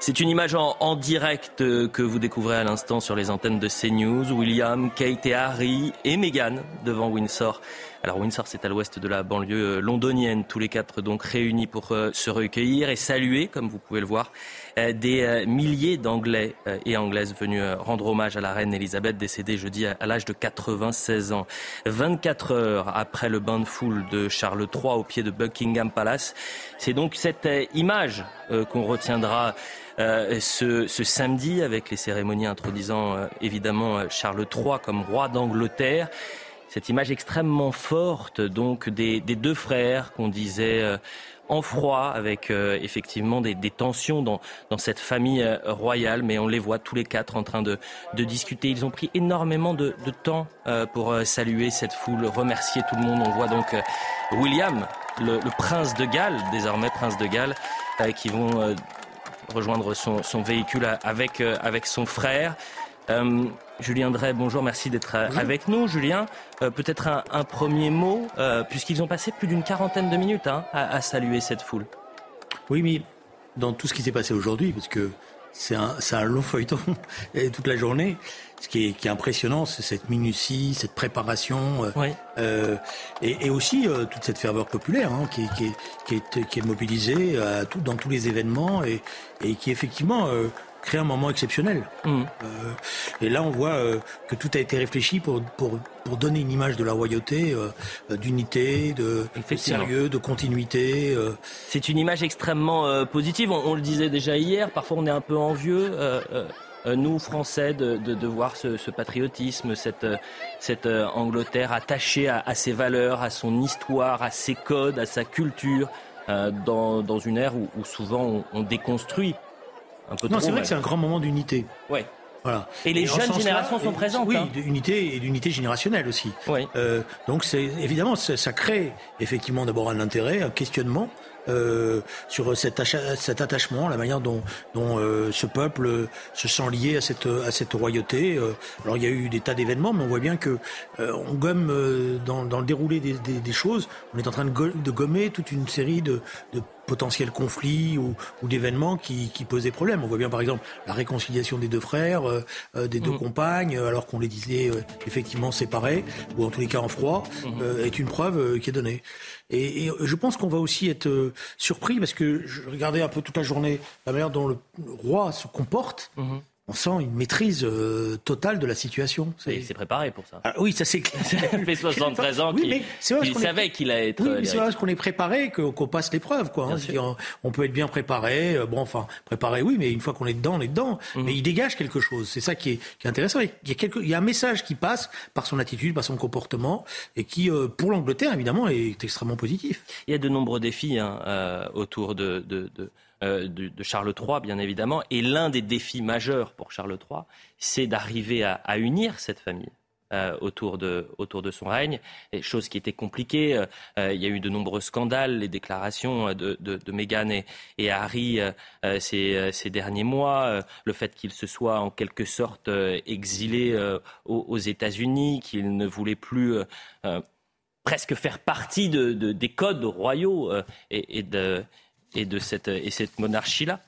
C'est une image en, direct que vous découvrez à l'instant sur les antennes de CNews. William, Kate et Harry et Meghan devant Windsor. Alors Windsor, c'est à l'ouest de la banlieue londonienne. Tous les quatre donc réunis pour euh, se recueillir et saluer, comme vous pouvez le voir, euh, des euh, milliers d'Anglais et Anglaises venus rendre hommage à la reine Elisabeth, décédée jeudi à l'âge de 96 ans. 24 heures après le bain de foule de Charles III au pied de Buckingham Palace, c'est donc cette image qu'on retiendra euh, ce, samedi avec les cérémonies introduisant euh, évidemment Charles III comme roi d'Angleterre. Cette image extrêmement forte donc des, deux frères qu'on disait euh, en froid avec effectivement des, des tensions dans, dans, cette famille royale, mais on les voit tous les quatre en train de, de discuter. Ils ont pris énormément de, de temps pour saluer cette foule, remercier tout le monde. On voit donc William, le, le, prince de Galles, désormais prince de Galles, qui vont rejoindre son, son véhicule avec, euh, avec son frère. Euh, Julien Drey, bonjour, merci d'être euh, avec nous. Julien, euh, peut-être un, un, premier mot, euh, puisqu'ils ont passé plus d'une quarantaine de minutes hein, à, à, saluer cette foule. Oui, mais dans tout ce qui s'est passé aujourd'hui, parce que c'est un, un, long feuilleton toute la journée, ce qui est, qui est impressionnant, c'est cette minutie, cette préparation, oui. et, et, aussi toute cette ferveur populaire hein, qui, qui, est, qui, est, qui, est, mobilisée à tout, dans tous les événements et, et qui effectivement euh, crée un moment exceptionnel. Mmh. et là, on voit que tout a été réfléchi pour, pour, pour donner une image de la royauté, d'unité, de, de, sérieux, de continuité. C'est une image extrêmement positive. On, on, le disait déjà hier. Parfois, on est un peu envieux nous, Français, de, de, de voir ce, ce, patriotisme, cette, cette Angleterre attachée à, à, ses valeurs, à son histoire, à ses codes, à sa culture, euh, dans, dans, une ère où, où souvent on, on, déconstruit un peu Non, c'est vrai que c'est un grand moment d'unité. Ouais. Voilà. Et les et jeunes générations sont présentes. Oui, hein. d'unité et d'unité générationnelle aussi. Oui. Euh, donc c'est évidemment ça, ça, crée effectivement d'abord un intérêt, un questionnement euh, sur cet, cet, attachement, la manière dont, dont euh, ce peuple se sent lié à cette, à cette royauté. Euh, alors il y a eu des tas d'événements, mais on voit bien que euh, on gomme euh, dans, dans, le déroulé des, des, des, choses, on est en train de gommer toute une série de, de potentiels conflits ou, ou d'événements qui, qui, posaient problème. On voit bien par exemple la réconciliation des deux frères, euh, des deux mmh. compagnes, alors qu'on les disait euh, effectivement séparés, ou en tous les cas en froid, mmh. euh, est une preuve qui est donnée. Et, et je pense qu'on va aussi être surpris parce que je regardais un peu toute la journée la manière dont le roi se comporte. Mmh on sent une maîtrise euh, totale de la situation. Il s'est préparé pour ça. Ah, oui, ça c'est clair. Ça fait 73 ans oui, qu'il qu savait qu'il allait être. Oui, mais c'est parce qu'on est préparé qu'on qu passe l'épreuve, quoi. Hein. On, on, peut être bien préparé. Euh, bon, enfin, préparé, oui, mais une fois qu'on est dedans, on est dedans. Mm -hmm. Mais il dégage quelque chose. C'est ça qui est, qui est intéressant. Il y, a quelque, il y a un message qui passe par son attitude, par son comportement, et qui, euh, pour l'Angleterre, évidemment, est extrêmement positif. Il y a de nombreux défis hein, euh, autour de, de, de euh, de, de, Charles III, bien évidemment. Et l'un des défis majeurs pour Charles III, c'est d'arriver à, unir cette famille. Euh, autour, de, autour de son règne, chose qui était compliquée. Euh, il y a eu de nombreux scandales, les déclarations de, de, Meghan et, et Harry euh, ces, ces, derniers mois, le fait qu'il se soit en quelque sorte exilé aux, États-Unis, qu'il ne voulait plus presque faire partie de, des codes royaux et de et de cette, et cette monarchie-là.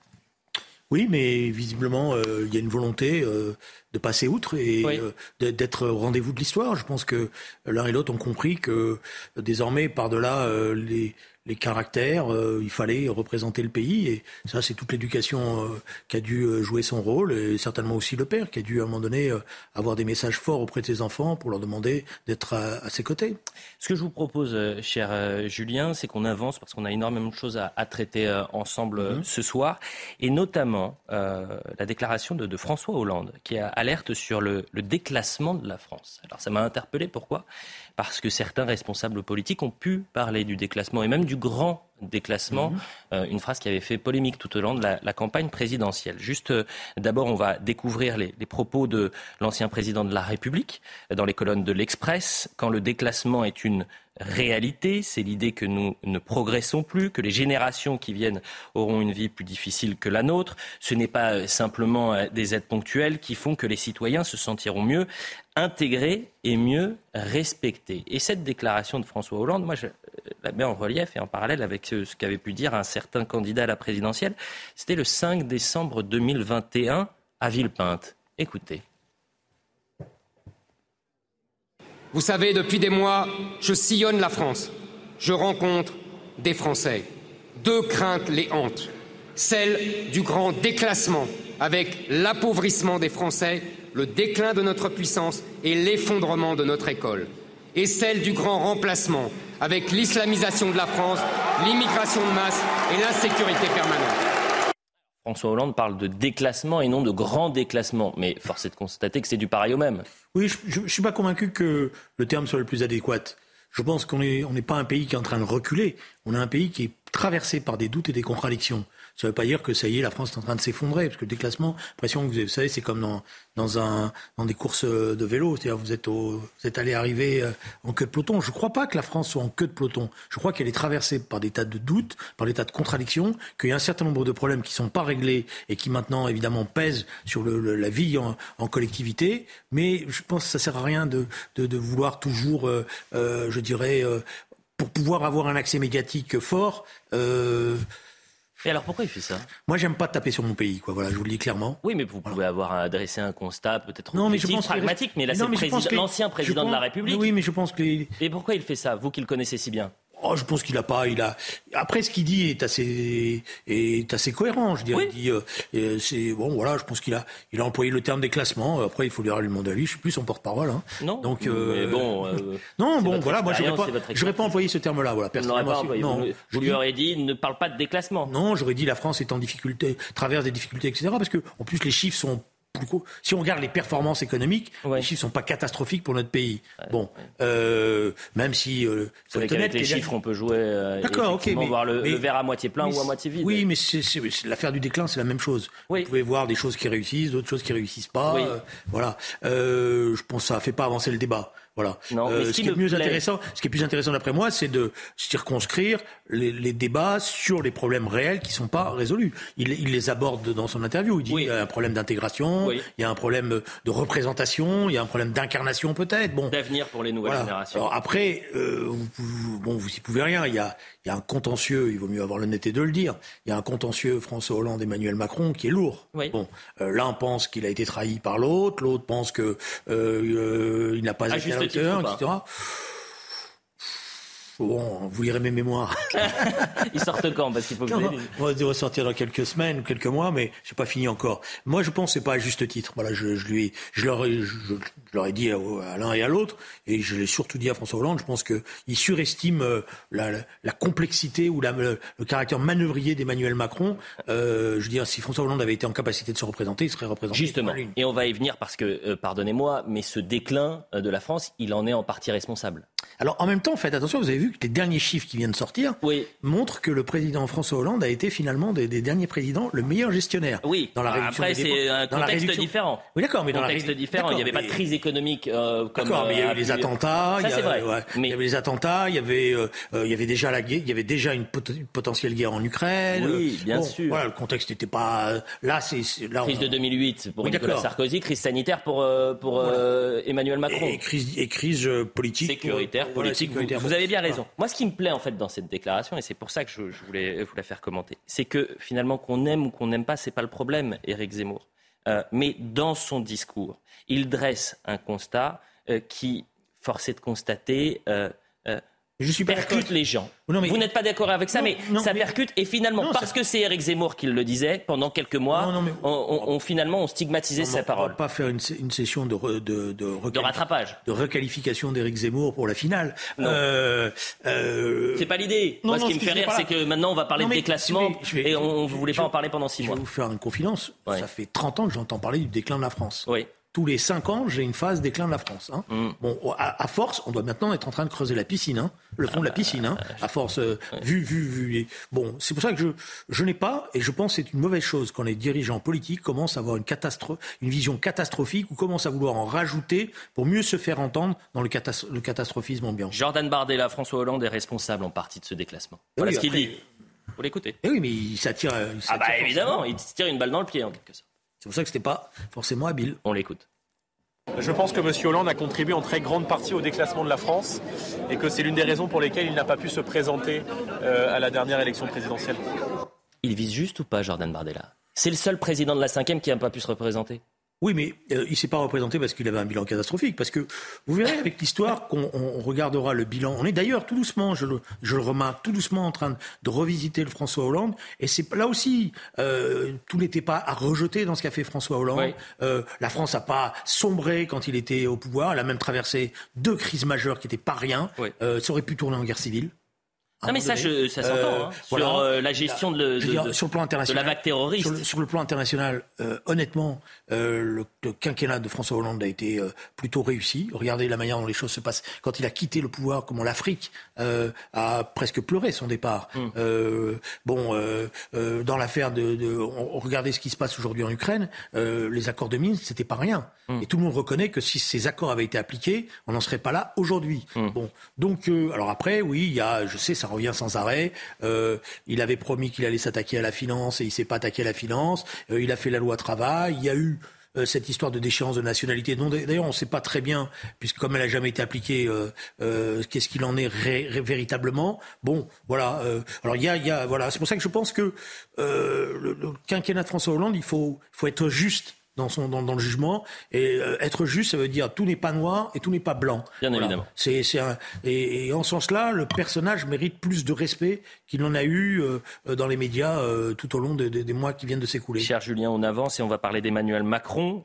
Oui, mais visiblement, euh, il y a une volonté euh, de passer outre et oui. euh, d'être au rendez-vous de l'histoire. Je pense que l'un et l'autre ont compris que désormais, par-delà les, les caractères, euh, il fallait représenter le pays. Et ça, c'est toute l'éducation euh, qui a dû euh, jouer son rôle, et certainement aussi le père, qui a dû à un moment donné avoir des messages forts auprès de ses enfants pour leur demander d'être à, ses côtés. Ce que je vous propose, cher Julien, c'est qu'on avance parce qu'on a énormément de choses à, traiter ensemble mhm. ce soir, et notamment la déclaration de, François Hollande, qui alerte sur le, le déclassement de la France. Alors ça m'a interpellé, pourquoi? Parce que certains responsables politiques ont pu parler du déclassement et même du grand déclassement, euh, une phrase qui avait fait polémique tout au long de la, campagne présidentielle. Juste, euh, d'abord, on va découvrir les, propos de l'ancien président de la République euh, dans les colonnes de l'Express. Quand le déclassement est une réalité, c'est l'idée que nous ne progressons plus, que les générations qui viennent auront une vie plus difficile que la nôtre. Ce n'est pas simplement des aides ponctuelles qui font que les citoyens se sentiront mieux intégrés et mieux respectés. Et cette déclaration de François Hollande, moi, je la mets en relief et en parallèle avec ce qu'avait pu dire un certain candidat à la présidentielle. C'était le 5 décembre 2021 à Villepinte. Écoutez. Vous savez, depuis des mois, je sillonne la France. Je rencontre des Français. Deux craintes les hantent. Celle du grand déclassement, avec l'appauvrissement des Français, le déclin de notre puissance et l'effondrement de notre école. Et celle du grand remplacement, avec l'islamisation de la France, l'immigration de masse et l'insécurité permanente. François Hollande parle de déclassement et non de grand déclassement. Mais force est de constater que c'est du pareil au même. Oui, je ne suis pas convaincu que le terme soit le plus adéquat. Je pense qu'on n'est on pas un pays qui est en train de reculer. On est un pays qui est traversé par des doutes et des contradictions. Ça ne veut pas dire que ça y est, la France est en train de s'effondrer, parce que le déclassement, l'impression que vous, savez, c'est comme dans, dans, un, dans des courses de vélo, c'est-à-dire vous êtes, au, vous êtes allé arriver euh, en queue de peloton. Je ne crois pas que la France soit en queue de peloton. Je crois qu'elle est traversée par des tas de doutes, par des tas de contradictions, qu'il y a un certain nombre de problèmes qui ne sont pas réglés et qui maintenant évidemment pèsent sur le, la vie en, en, collectivité. Mais je pense que ça sert à rien de, de, de vouloir toujours, euh, euh, je dirais, euh, pour pouvoir avoir un accès médiatique fort. Et alors pourquoi il fait ça? Moi, j'aime pas taper sur mon pays, quoi. Voilà, je vous le dis clairement. Oui, mais vous pouvez avoir adressé un constat peut-être non, mais je pense pragmatique, mais là, c'est l'ancien président de la République. Oui, mais je pense que. Et pourquoi il fait ça, vous qui le connaissez si bien? Oh, je pense qu'il a pas, il a. Après, ce qu'il dit est assez est assez cohérent. Je dirais. Il dit, euh, c'est bon, voilà. Je pense qu'il a il a employé le terme des classements. Après, il faut lui monde à lui. Je suis plus son porte-parole. Hein. Non. Donc euh, bon. Euh, non, bon, voilà. Moi, j'aurais pas, j'aurais pas employé ce terme-là. Voilà. Personnellement, pas non. Vous, vous lui auriez dit, ne parle pas de déclassement. Non, j'aurais dit la France est en difficulté, traverse des difficultés, etc. Parce que en plus, les chiffres sont si on regarde les performances économiques, les chiffres sont pas catastrophiques pour notre pays. bon, Euh, même si euh, avec les chiffres, on peut jouer. Euh, D'accord, ok, mais voir le, verre à moitié plein ou à moitié vide. Oui, mais c'est, l'affaire du déclin, c'est la même chose. Vous pouvez voir des choses qui réussissent, d'autres choses qui réussissent pas. Euh, voilà. Euh, je pense que ça fait pas avancer le débat. Voilà. Euh, ce, qui est mieux intéressant, ce qui est plus intéressant d'après moi, c'est de circonscrire les, les, débats sur les problèmes réels qui sont pas résolus. Il, il les aborde dans son interview. Il dit qu'il y a un problème d'intégration, il y a un problème de représentation, il y a un problème d'incarnation peut-être. Bon. D'avenir pour les nouvelles générations. Alors après, euh, vous, bon, vous y pouvez rien. Il y a, il y a un contentieux, il vaut mieux avoir l'honnêteté de le dire. Il y a un contentieux François Hollande, Emmanuel Macron qui est lourd. Bon, euh, l'un pense qu'il a été trahi par l'autre, l'autre pense que euh, euh il n'a pas été à la hauteur, etc. Bon, vous lirez mes mémoires. Ils sortent quand? Parce qu'il faut que On va ressortir dans quelques semaines ou quelques mois, mais j'ai pas fini encore. Moi, je pense que c'est pas à juste titre. Voilà, je, je lui, je leur, ai, je, leur ai dit à, l'un et à l'autre, et je l'ai surtout dit à François Hollande. Je pense que il surestime euh, la, la, complexité ou la, le, caractère manœuvrier d'Emmanuel Macron. Euh, je veux dire, si François Hollande avait été en capacité de se représenter, il serait représenté. Justement. Et on va y venir parce que, euh, pardonnez-moi, mais ce déclin de la France, il en est en partie responsable. Alors en même temps, faites attention, vous avez vu que les derniers chiffres qui viennent de sortir montrent que le président François Hollande a été finalement des, derniers présidents le meilleur gestionnaire. Oui. Dans la réduction Après, c'est un contexte différent. Oui, d'accord, mais dans contexte la différent. Il n'y avait pas de crise économique euh, comme. D'accord, mais il y a eu les attentats. Ça, c'est vrai. Il y avait les attentats. Il y avait, euh, euh, il y avait déjà la guerre. Il y avait déjà une, potentielle guerre en Ukraine. Oui, bien sûr. Voilà, le contexte n'était pas. Là, c'est là. Crise de 2008 pour Nicolas Sarkozy, crise sanitaire pour pour Emmanuel Macron. Et crise et crise politique. Sécuritaire, politique. Vous avez bien raison. Moi, ce qui me plaît en fait dans cette déclaration, et c'est pour ça que je, voulais vous la faire commenter, c'est que finalement qu'on aime ou qu'on n'aime pas, c'est pas le problème, Éric Zemmour. Euh, mais dans son discours, il dresse un constat euh, qui, force est de constater, euh, je suis percute les gens. Vous n'êtes pas d'accord avec ça, mais ça percute. Et finalement, parce que c'est Eric Zemmour qui le disait, pendant quelques mois, on, finalement, on stigmatisait sa parole. On ne va pas faire une, session de, de, de, rattrapage. De requalification d'Eric Zemmour pour la finale. Euh, euh, c'est pas l'idée. Moi, ce qui me fait rire, c'est que maintenant, on va parler de déclassement et on ne voulait pas en parler pendant six mois. Je vais vous faire une confidence. Ça fait 30 ans que j'entends parler du déclin de la France. Oui tous les cinq ans, j'ai une phase déclin de la France. Hein. Mm. Bon, à, force, on doit maintenant être en train de creuser la piscine, hein, le fond de la piscine, hein, à force, euh, vu, vu, vu. Bon, c'est pour ça que je, je n'ai pas, et je pense que c'est une mauvaise chose quand les dirigeants politiques commencent à avoir une catastrophe, une vision catastrophique ou commencent à vouloir en rajouter pour mieux se faire entendre dans le, catastrophisme ambiant. Jordan Bardella, François Hollande est responsable en partie de ce déclassement. Voilà ce qu'il dit. Faut l'écouter. Eh oui, mais il s'attire. Ah bah évidemment, il tire une balle dans le pied en quelque sorte. C'est pour ça que ce n'était pas forcément habile. On l'écoute. Je pense que M. Hollande a contribué en très grande partie au déclassement de la France et que c'est l'une des raisons pour lesquelles il n'a pas pu se présenter euh, à la dernière élection présidentielle. Il vise juste ou pas Jordan Bardella? C'est le seul président de la cinquième qui n'a pas pu se représenter? Oui, mais euh, il ne s'est pas représenté parce qu'il avait un bilan catastrophique. Parce que vous verrez avec l'histoire qu'on regardera le bilan. On est d'ailleurs tout doucement, je le, je le, remarque, tout doucement en train de revisiter le François Hollande. Et c'est là aussi, euh, tout n'était pas à rejeter dans ce qu'a fait François Hollande. Euh, la France n'a pas sombré quand il était au pouvoir. Elle a même traversé deux crises majeures qui n'étaient pas rien. Euh, ça aurait pu tourner en guerre civile. Non mais ça, je, ça s'entend. Euh, hein, sur euh, la gestion de, de, sur le plan international, de la vague terroriste. Sur le, plan international, euh, honnêtement, le, le, quinquennat de François Hollande a été plutôt réussi. Regardez la manière dont les choses se passent. Quand il a quitté le pouvoir, comment l'Afrique a presque pleuré son départ. Mm. bon, dans l'affaire de, de regardez ce qui se passe aujourd'hui en Ukraine. les accords de Minsk, c'était pas rien. Mm. Et tout le monde reconnaît que si ces accords avaient été appliqués, on n'en serait pas là aujourd'hui. Mm. Bon, donc alors après, oui, il y a, je sais, ça revient sans arrêt. Euh, il avait promis qu'il allait s'attaquer à la finance et il s'est pas attaqué à la finance. Euh, il a fait la loi travail. Il y a eu euh, cette histoire de déchéance de nationalité. D'ailleurs, on ne sait pas très bien, puisque comme elle n'a jamais été appliquée, qu'est-ce qu'il en est véritablement. Bon, voilà. alors il y a, y a voilà. C'est pour ça que je pense que le, le, quinquennat de François Hollande, il faut, faut être juste dans, son, dans, dans le jugement. Et euh, être juste, ça veut dire tout n'est pas noir et tout n'est pas blanc. Bien évidemment. C'est, c'est un, et, en ce sens-là, le personnage mérite plus de respect qu'il en a eu euh, dans les médias euh, tout au long des mois qui viennent de s'écouler. Cher Julien, on avance et on va parler d'Emmanuel Macron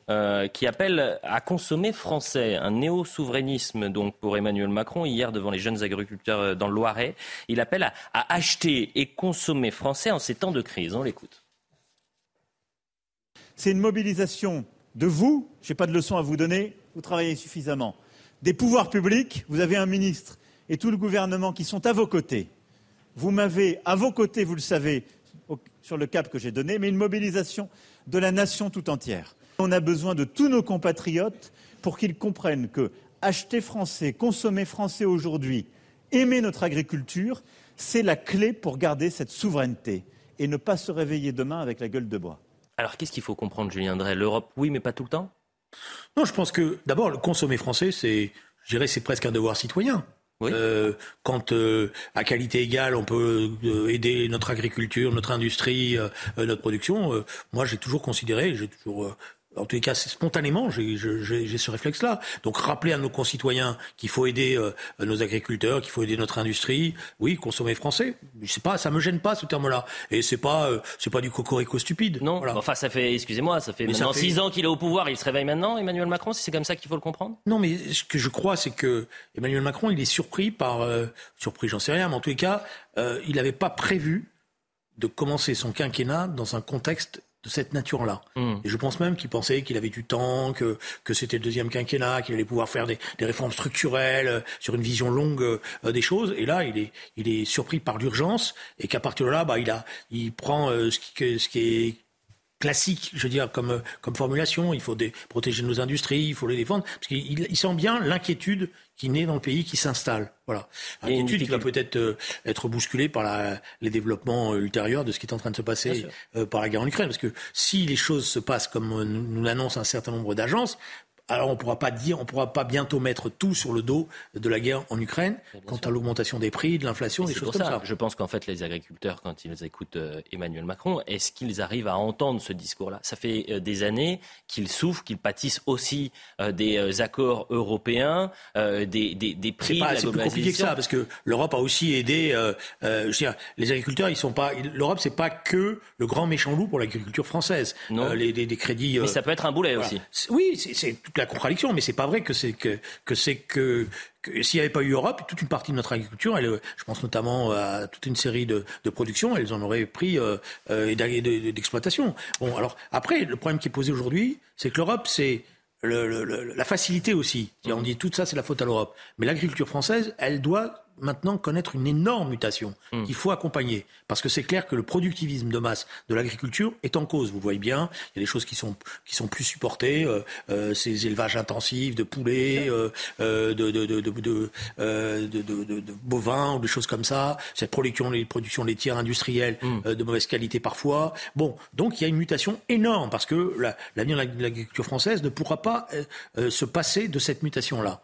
qui appelle à consommer français. Un néo-souverainisme donc pour Emmanuel Macron. Hier, devant les jeunes agriculteurs dans le Loiret, il appelle à, à acheter et consommer français en ces temps de crise. On l'écoute. C'est une mobilisation de vous, je n'ai pas de leçon à vous donner, vous travaillez suffisamment. Des pouvoirs publics, vous avez un ministre et tout le gouvernement qui sont à vos côtés. Vous m'avez à vos côtés, vous le savez, sur le cap que j'ai donné, mais une mobilisation de la nation tout entière. On a besoin de tous nos compatriotes pour qu'ils comprennent que acheter français, consommer français aujourd'hui, aimer notre agriculture, c'est la clé pour garder cette souveraineté et ne pas se réveiller demain avec la gueule de bois. Alors qu'est-ce qu'il faut comprendre, Julien Drey? L'Europe, oui, mais pas tout le temps? Non, je pense que d'abord, le consommer français, c'est, je dirais, c'est presque un devoir citoyen. Euh, quand euh, à qualité égale on peut euh, aider notre agriculture, notre industrie, notre production, moi j'ai toujours considéré, j'ai toujours en tous les cas, spontanément, j'ai ce réflexe-là. Donc, rappeler à nos concitoyens qu'il faut aider euh, nos agriculteurs, qu'il faut aider notre industrie. Oui, consommer français. C'est pas, ça me gêne pas ce terme-là. Et c'est pas, euh, c'est pas du cocorico stupide. Non. Enfin, ça fait, excusez-moi, ça fait maintenant six ans qu'il est au pouvoir. Il se réveille maintenant, Emmanuel Macron. Si c'est comme ça qu'il faut le comprendre? Non, mais ce que je crois, c'est que Emmanuel Macron, il est surpris par, euh, surpris, j'en sais rien, mais en tous les cas, il n'avait pas prévu de commencer son quinquennat dans un contexte de cette nature-là. Hmm. Et je pense même qu'il pensait qu'il avait du temps, que, que c'était le deuxième quinquennat, qu'il allait pouvoir faire des, des, réformes structurelles euh, sur une vision longue euh, des choses. Et là, il est, il est surpris par l'urgence et qu'à partir de là, bah, il, a, il prend euh, ce, qui, ce qui est classique, je veux dire, comme, comme formulation. Il faut protéger nos industries, il faut les défendre, parce qu'il il sent bien l'inquiétude qui naît dans le pays, qui s'installe. Voilà. Inquiétude qui va peut-être euh, être bousculée par la, les développements euh, ultérieurs de ce qui est en train de se passer euh, par la guerre en Ukraine. Parce que si les choses se passent comme nous, l'annoncent un certain nombre d'agences, alors on pourra pas dire, on pourra pas bientôt mettre tout sur le dos de la guerre en Ukraine quant à l'augmentation des prix, de l'inflation, des choses comme ça. Je pense qu'en fait les agriculteurs, quand ils écoutent euh, Emmanuel Macron, est-ce qu'ils arrivent à entendre ce discours-là? Ça fait euh, des années qu'ils souffrent, qu'ils pâtissent aussi euh, des accords européens, des, des, des prix. C'est plus compliqué que ça parce que l'Europe a aussi aidé. je veux dire, les agriculteurs, ils sont pas. L'Europe, c'est pas que le grand méchant loup pour l'agriculture française. Non. les, des, crédits. Mais ça peut être un boulet aussi. Oui, c'est la contradiction, mais c'est pas vrai que c'est que, que c'est que, s'il n'y avait pas eu Europe, toute une partie de notre agriculture, elle, je pense notamment à toute une série de, de productions, elles en auraient pris euh, euh d'exploitation. Bon, alors après, le problème qui est posé aujourd'hui, c'est que l'Europe, c'est la facilité aussi. On dit tout ça, c'est la faute à l'Europe. Mais l'agriculture française, elle doit maintenant connaître une énorme mutation hmm. qu'il faut accompagner. Parce que c'est clair que le productivisme de masse de l'agriculture est en cause. Vous voyez bien, il y a des choses qui sont, qui sont plus supportées, euh, euh ces élevages intensifs de poulets, euh, euh de, de, de, de, euh, de, de, bovins ou des choses comme ça, cette production, les productions laitières industrielles euh, de mauvaise qualité parfois. Bon, donc il y a une mutation énorme parce que l'avenir de l'agriculture française ne pourra pas se passer de cette mutation-là.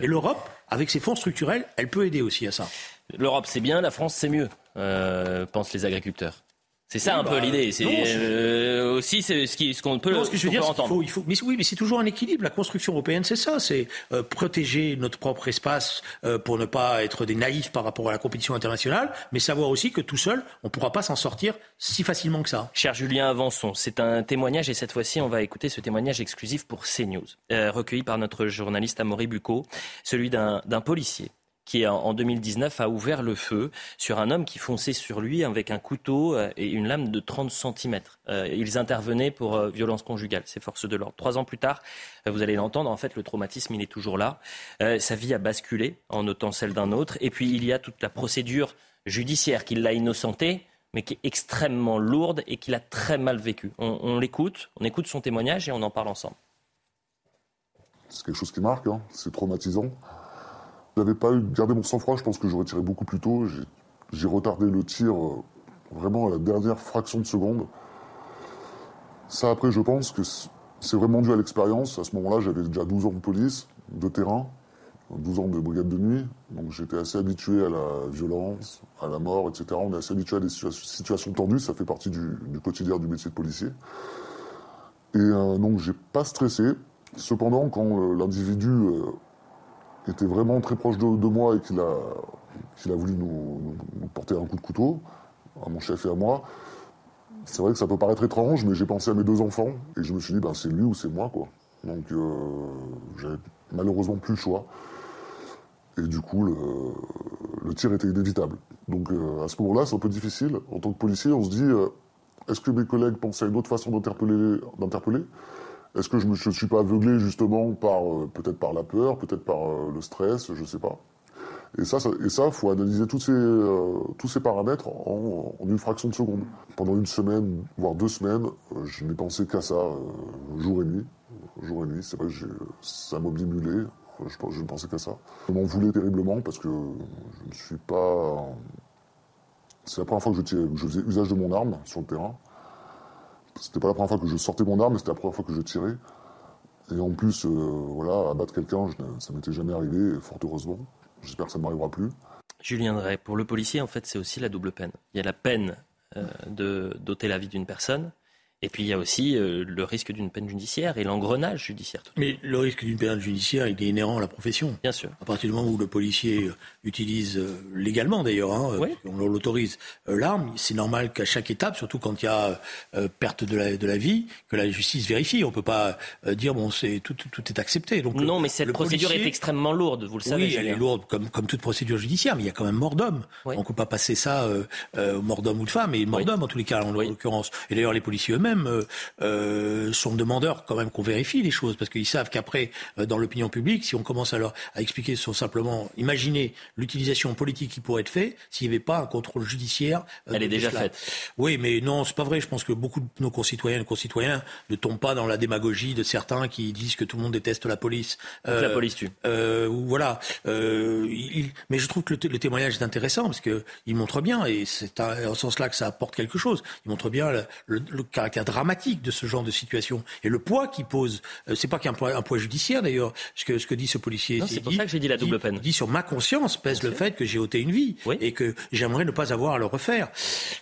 Et l'Europe avec ses fonds structurels, elle peut aider aussi à ça. L'Europe, c'est bien, la France, c'est mieux, euh, pensent les agriculteurs. C'est ça un peu bah, l'idée. C'est euh, aussi ce qu'on peut, ce que je veux dire, entendre. Il faut, mais oui, mais c'est toujours un équilibre. La construction européenne, c'est ça. C'est euh, protéger notre propre espace pour ne pas être des naïfs par rapport à la compétition internationale, mais savoir aussi que tout seul, on ne pourra pas s'en sortir si facilement que ça. Cher Julien Avançon, c'est un témoignage et cette fois-ci, on va écouter ce témoignage exclusif pour CNews, recueilli par notre journaliste Amaury Bucco, celui d'un policier qui en 2019 a ouvert le feu sur un homme qui fonçait sur lui avec un couteau euh, et une lame de 30 cm. Euh, ils intervenaient pour euh, violence conjugale, ces forces de l'ordre. Trois ans plus tard, vous allez l'entendre, en fait, le traumatisme, il est toujours là. sa vie a basculé en notant celle d'un autre. Et puis, il y a toute la procédure judiciaire qui l'a innocenté, mais qui est extrêmement lourde et qu'il a très mal vécu. On, l'écoute, on écoute son témoignage et on en parle ensemble. C'est quelque chose qui marque, hein. c'est traumatisant n'avais pas eu gardé mon sang-froid, je pense que j'aurais tiré beaucoup plus tôt. J'ai retardé le tir euh, vraiment à la dernière fraction de seconde. Ça, après, je pense que c'est vraiment dû à l'expérience. À ce moment-là, j'avais déjà 12 ans de police, de terrain, 12 ans de brigade de nuit. Donc j'étais assez habitué à la violence, à la mort, etc. On est assez habitué à des situations tendues. Ça fait partie du, quotidien du métier de policier. Et euh, donc, j'ai pas stressé. Cependant, quand euh, l'individu qui était vraiment très proche de, moi et qu'il a, a voulu nous, porter un coup de couteau, à mon chef et à moi, c'est vrai que ça peut paraître étrange, mais j'ai pensé à mes deux enfants et je me suis dit, ben, c'est lui ou c'est moi. quoi. Donc euh, j'avais malheureusement plus le choix. Et du coup, le, tir était inévitable. Donc euh, à ce moment-là, c'est un peu difficile. En tant que policier, on se dit, euh, est-ce que mes collègues pensaient à une autre façon d'interpeller? Est-ce que je ne suis pas aveuglé justement par euh, peut-être par la peur, peut-être par euh, le stress, je ne sais pas. Et ça, et ça, faut analyser tous ces euh, tous ces paramètres en, une fraction de seconde. Pendant une semaine, voire deux semaines, je n'ai pensé qu'à ça, jour et nuit, jour et nuit. C'est vrai que ça m'obnimulait. Je, je ne pensais qu'à ça. Je m'en voulais terriblement parce que je ne suis pas. C'est la première fois que je faisais usage de mon arme sur le terrain. C'était pas la première fois que je sortais mon arme, c'était la première fois que je tirais. Et en plus, euh, voilà, abattre quelqu'un, ça m'était jamais arrivé, fort heureusement. J'espère que ça ne m'arrivera plus. Julien Drey, pour le policier, en fait, c'est aussi la double peine. Il y a la peine euh, de d'ôter la vie d'une personne, et puis il y a aussi euh, le risque d'une peine judiciaire et l'engrenage judiciaire. Mais le risque d'une peine judiciaire, il est inhérent à la profession. Bien sûr. À partir du moment où le policier euh, utilise euh, légalement d'ailleurs, hein, on l'autorise, l'arme, c'est normal qu'à chaque étape, surtout quand il y a perte de la, de la vie, que la justice vérifie. On ne peut pas dire bon, c'est tout, tout, est accepté. Donc non, mais cette procédure est extrêmement lourde, vous le savez. Oui, elle est lourde comme, comme toute procédure judiciaire, mais il y a quand même mort d'homme. On ne peut pas passer ça mort d'homme ou de femme, et mort d'homme en tous les cas en l'occurrence. Et d'ailleurs les policiers eux-mêmes euh, euh, sont demandeurs quand même qu'on vérifie les choses parce qu'ils savent qu'après, euh, dans l'opinion publique, si on commence à leur à expliquer sont simplement imaginer l'utilisation politique qui pourrait être faite s'il n'y avait pas un contrôle judiciaire. Elle est déjà faite. Oui, mais non, c'est pas vrai. Je pense que beaucoup de nos concitoyennes et concitoyens ne tombent pas dans la démagogie de certains qui disent que tout le monde déteste la police. la police tue. voilà. mais je trouve que le, témoignage est intéressant parce que il montre bien et c'est en ce sens-là que ça apporte quelque chose. Il montre bien le, le caractère caractère dramatique de ce genre de situation et le poids qu'il pose. Euh, c'est pas qu'un poids, un poids judiciaire d'ailleurs, ce que, ce que dit ce policier. c'est pour ça que j'ai dit la double peine. Dit, sur ma conscience pèse le fait que j'ai ôté une vie et que j'aimerais ne pas avoir à le refaire.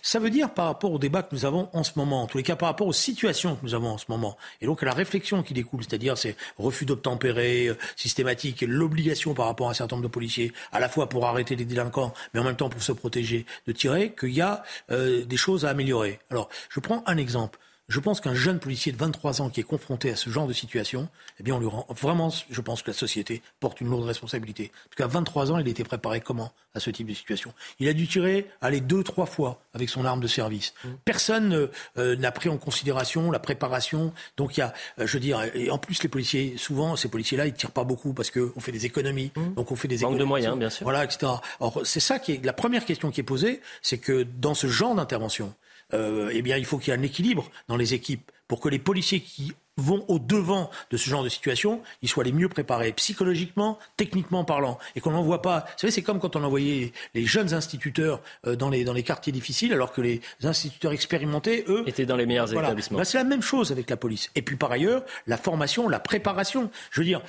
Ça veut dire par rapport au débat que nous avons en ce moment, en tous les cas par rapport aux situations que nous avons en ce moment, et donc à la réflexion qui découle, c'est-à-dire ces refus d'obtempérer euh, systématique, l'obligation par rapport à un certain nombre de policiers, à la fois pour arrêter les délinquants, mais en même temps pour se protéger, de tirer, qu'il y a euh, des choses à améliorer. Alors, je prends un exemple. Je pense qu'un jeune policier de 23 ans qui est confronté à ce genre de situation, eh bien, on lui rend vraiment, je pense que la société porte une lourde responsabilité. Parce qu'à 23 ans, il était préparé comment à ce type de situation? Il a dû tirer, aller deux, trois fois avec son arme de service. Mmh. Personne euh, euh, n'a pris en considération la préparation. Donc il y a, euh, je veux dire, et en plus les policiers, souvent ces policiers-là, ils tirent pas beaucoup parce qu'on fait des économies. Mmh. Donc on fait des Manque de moyens, bien sûr. Voilà, etc. Alors c'est ça qui est la première question qui est posée, c'est que dans ce genre d'intervention, euh, eh bien, il faut qu'il y ait un équilibre dans les équipes pour que les policiers qui vont au devant de ce genre de situation, ils soient les mieux préparés psychologiquement, techniquement parlant, et qu'on n'envoie pas. Vous savez, c'est comme quand on envoyait les jeunes instituteurs euh, dans les dans les quartiers difficiles, alors que les instituteurs expérimentés, eux, étaient dans les meilleurs établissements. Ben, c'est la même chose avec la police. Et puis par ailleurs, la formation, la préparation. Je veux dire,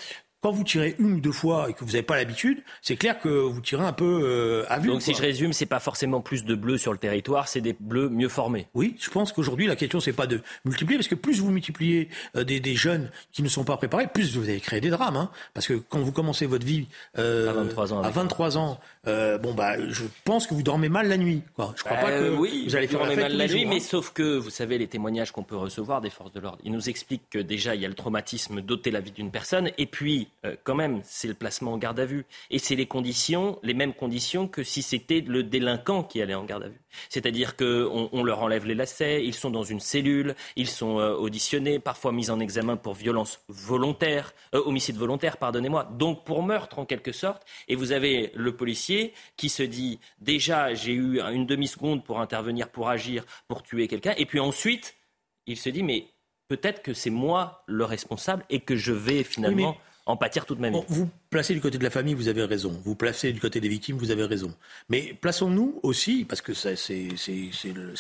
quand vous tirez une ou deux fois et que vous n'avez pas l'habitude, c'est clair que vous tirez un peu euh, à vue. Donc si je résume, c'est pas forcément plus de bleus sur le territoire, c'est des bleus mieux formés. Oui, je pense qu'aujourd'hui la question c'est pas de multiplier, parce que plus vous multipliez euh, des, des, jeunes qui ne sont pas préparés, plus vous allez créer des drames. Hein, parce que quand vous commencez votre vie euh, à 23 ans, à 23 ans euh, bon bah je pense que vous dormez mal la nuit. Quoi. Je crois pas que euh, oui, vous allez faire la mal la nuit, mais hein. sauf que vous savez les témoignages qu'on peut recevoir des forces de l'ordre. Ils nous expliquent que déjà il y a le traumatisme d'ôter la vie d'une personne, et puis quand même c'est le placement en garde à vue. Et c'est les conditions, les mêmes conditions que si c'était le délinquant qui allait en garde à vue. C'est-à-dire qu'on on leur enlève les lacets, ils sont dans une cellule, ils sont euh, auditionnés, parfois mis en examen pour violence volontaire, euh, homicide volontaire, pardonnez-moi, donc pour meurtre en quelque sorte. Et vous avez le policier qui se dit déjà j'ai eu une demi-seconde pour intervenir, pour agir, pour tuer quelqu'un, et puis ensuite il se dit mais peut-être que c'est moi le responsable et que je vais finalement en pâtir toute ma vie. vous placez du côté de la famille, vous avez raison. Vous placez du côté des victimes, vous avez raison. Mais plaçons-nous aussi, parce que c'est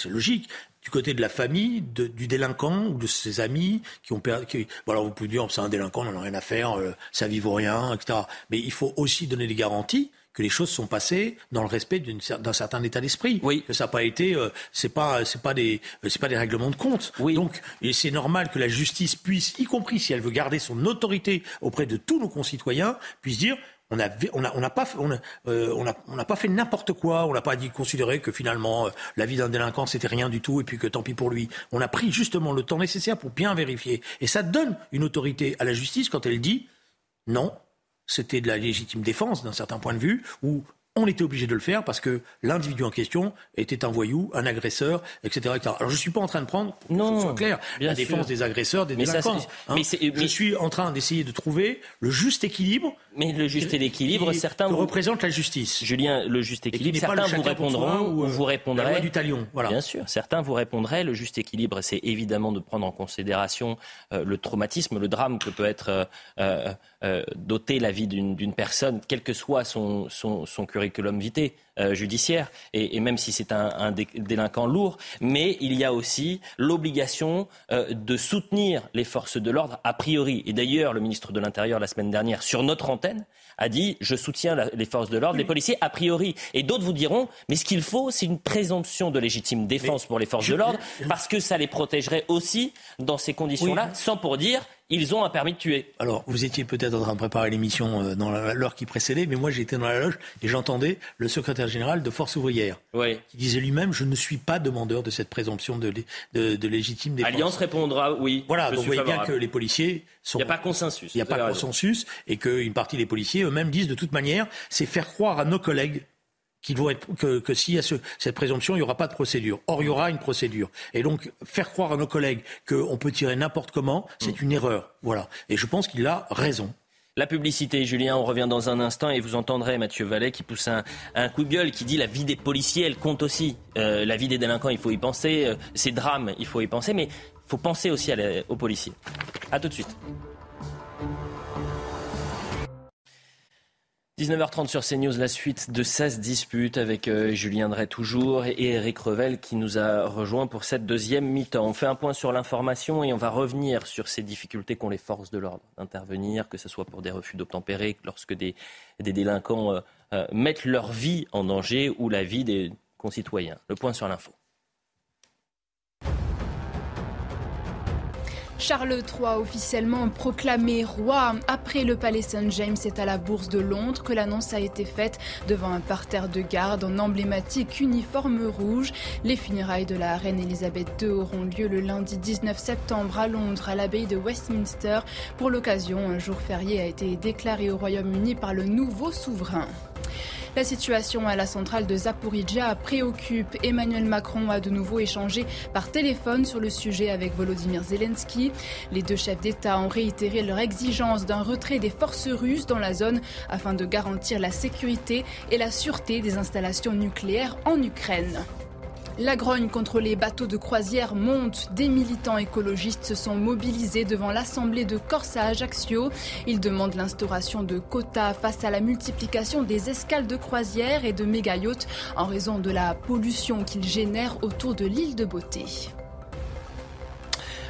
logique, du côté de la famille, du délinquant ou de ses amis qui ont perdu. Bon vous pouvez dire, c'est un délinquant, on n'en a rien à faire, euh, ça vit rien, etc. Mais il faut aussi donner des garanties que les choses sont passées dans le respect d'un certain état d'esprit. Oui. Que ça n'a pas été, euh, c'est pas, c'est pas des, euh, c'est pas des règlements de compte. Oui. Donc, c'est normal que la justice puisse, y compris si elle veut garder son autorité auprès de tous nos concitoyens, puisse dire on n'a on a, on a pas, on a, euh, on a, on a pas fait n'importe quoi. On n'a pas dit considérer que finalement la vie d'un délinquant c'était rien du tout et puis que tant pis pour lui. On a pris justement le temps nécessaire pour bien vérifier. Et ça donne une autorité à la justice quand elle dit non, c'était de la légitime défense d'un certain point de vue, où on était obligé de le faire parce que l'individu en question était un voyou, un agresseur, etc. Alors je ne suis pas en train de prendre, non, soit clair, la défense des agresseurs, des délinquants. Hein. je suis en train d'essayer de trouver le juste équilibre. Mais le juste équilibre, certains que représente la justice. Julien, le juste équilibre, certains vous répondront ou, vous répondrez. La loi du talion, voilà. Bien sûr, certains vous répondraient. Le juste équilibre, c'est évidemment de prendre en considération euh, le traumatisme, le drame que peut être euh, euh, euh doter la vie d'une personne, quel que soit son, son, son curriculum l'homme vitae euh, judiciaire, et, même si c'est un, délinquant lourd, mais il y a aussi l'obligation euh, de soutenir les forces de l'ordre a priori. Et d'ailleurs, le ministre de l'Intérieur, la semaine dernière, sur notre antenne, a dit je soutiens les forces de l'ordre, les policiers a priori. Et d'autres vous diront mais ce qu'il faut, c'est une présomption de légitime défense pour les forces de l'ordre, parce que ça les protégerait aussi dans ces conditions-là, sans pour dire ils ont un permis de tuer. Alors, vous étiez peut-être en train de préparer l'émission euh, dans l'heure qui précédait, mais moi j'étais dans la loge et j'entendais le secrétaire général de Force ouvrière qui disait lui-même Je ne suis pas demandeur de cette présomption de, de, légitime défense. Alliance répondra oui. Voilà, donc vous voyez bien que les policiers sont. Il n'y a pas consensus. Il n'y a pas consensus et qu'une partie des policiers eux-mêmes disent de toute manière c'est faire croire à nos collègues qu'il vont être, que, que s'il y a ce, cette présomption, il n'y aura pas de procédure. Or, il y aura une procédure. Et donc, faire croire à nos collègues qu'on peut tirer n'importe comment, c'est mm. une erreur. Voilà. Et je pense qu'il a raison. La publicité, Julien, on revient dans un instant et vous entendrez Mathieu Vallet qui pousse un, coup de gueule, qui dit la vie des policiers, elle compte aussi. Euh, la vie des délinquants, il faut y penser. Euh, ces drames, il faut y penser. Mais il faut penser aussi aux policiers. A tout de suite. 19h30 sur CNews, la suite de 16 disputes avec euh, Julien Drey toujours et Eric Revel qui nous a rejoint pour cette deuxième mi-temps. On fait un point sur l'information et on va revenir sur ces difficultés qu'ont les forces de l'ordre d'intervenir, que ce soit pour des refus d'obtempérer, lorsque des, délinquants euh, euh, mettent leur vie en danger ou la vie des concitoyens. Le point sur l'info. Charles III officiellement proclamé roi après le palais St James, c'est à la Bourse de Londres que l'annonce a été faite devant un parterre de garde en emblématique uniforme rouge. Les funérailles de la reine Elisabeth II auront lieu le lundi 19 septembre à Londres à l'abbaye de Westminster. Pour l'occasion, un jour férié a été déclaré au Royaume-Uni par le nouveau souverain. La situation à la centrale de Zaporizhia préoccupe. Emmanuel Macron a de nouveau échangé par téléphone sur le sujet avec Volodymyr Zelensky. Les deux chefs d'État ont réitéré leur exigence d'un retrait des forces russes dans la zone afin de garantir la sécurité et la sûreté des installations nucléaires en Ukraine. La grogne contre les bateaux de croisière monte. Des militants écologistes se sont mobilisés devant l'Assemblée de Corse à Ajaccio. Ils demandent l'instauration de quotas face à la multiplication des escales de croisière et de méga-yachts en raison de la pollution qu'ils génèrent autour de l'île de Beauté.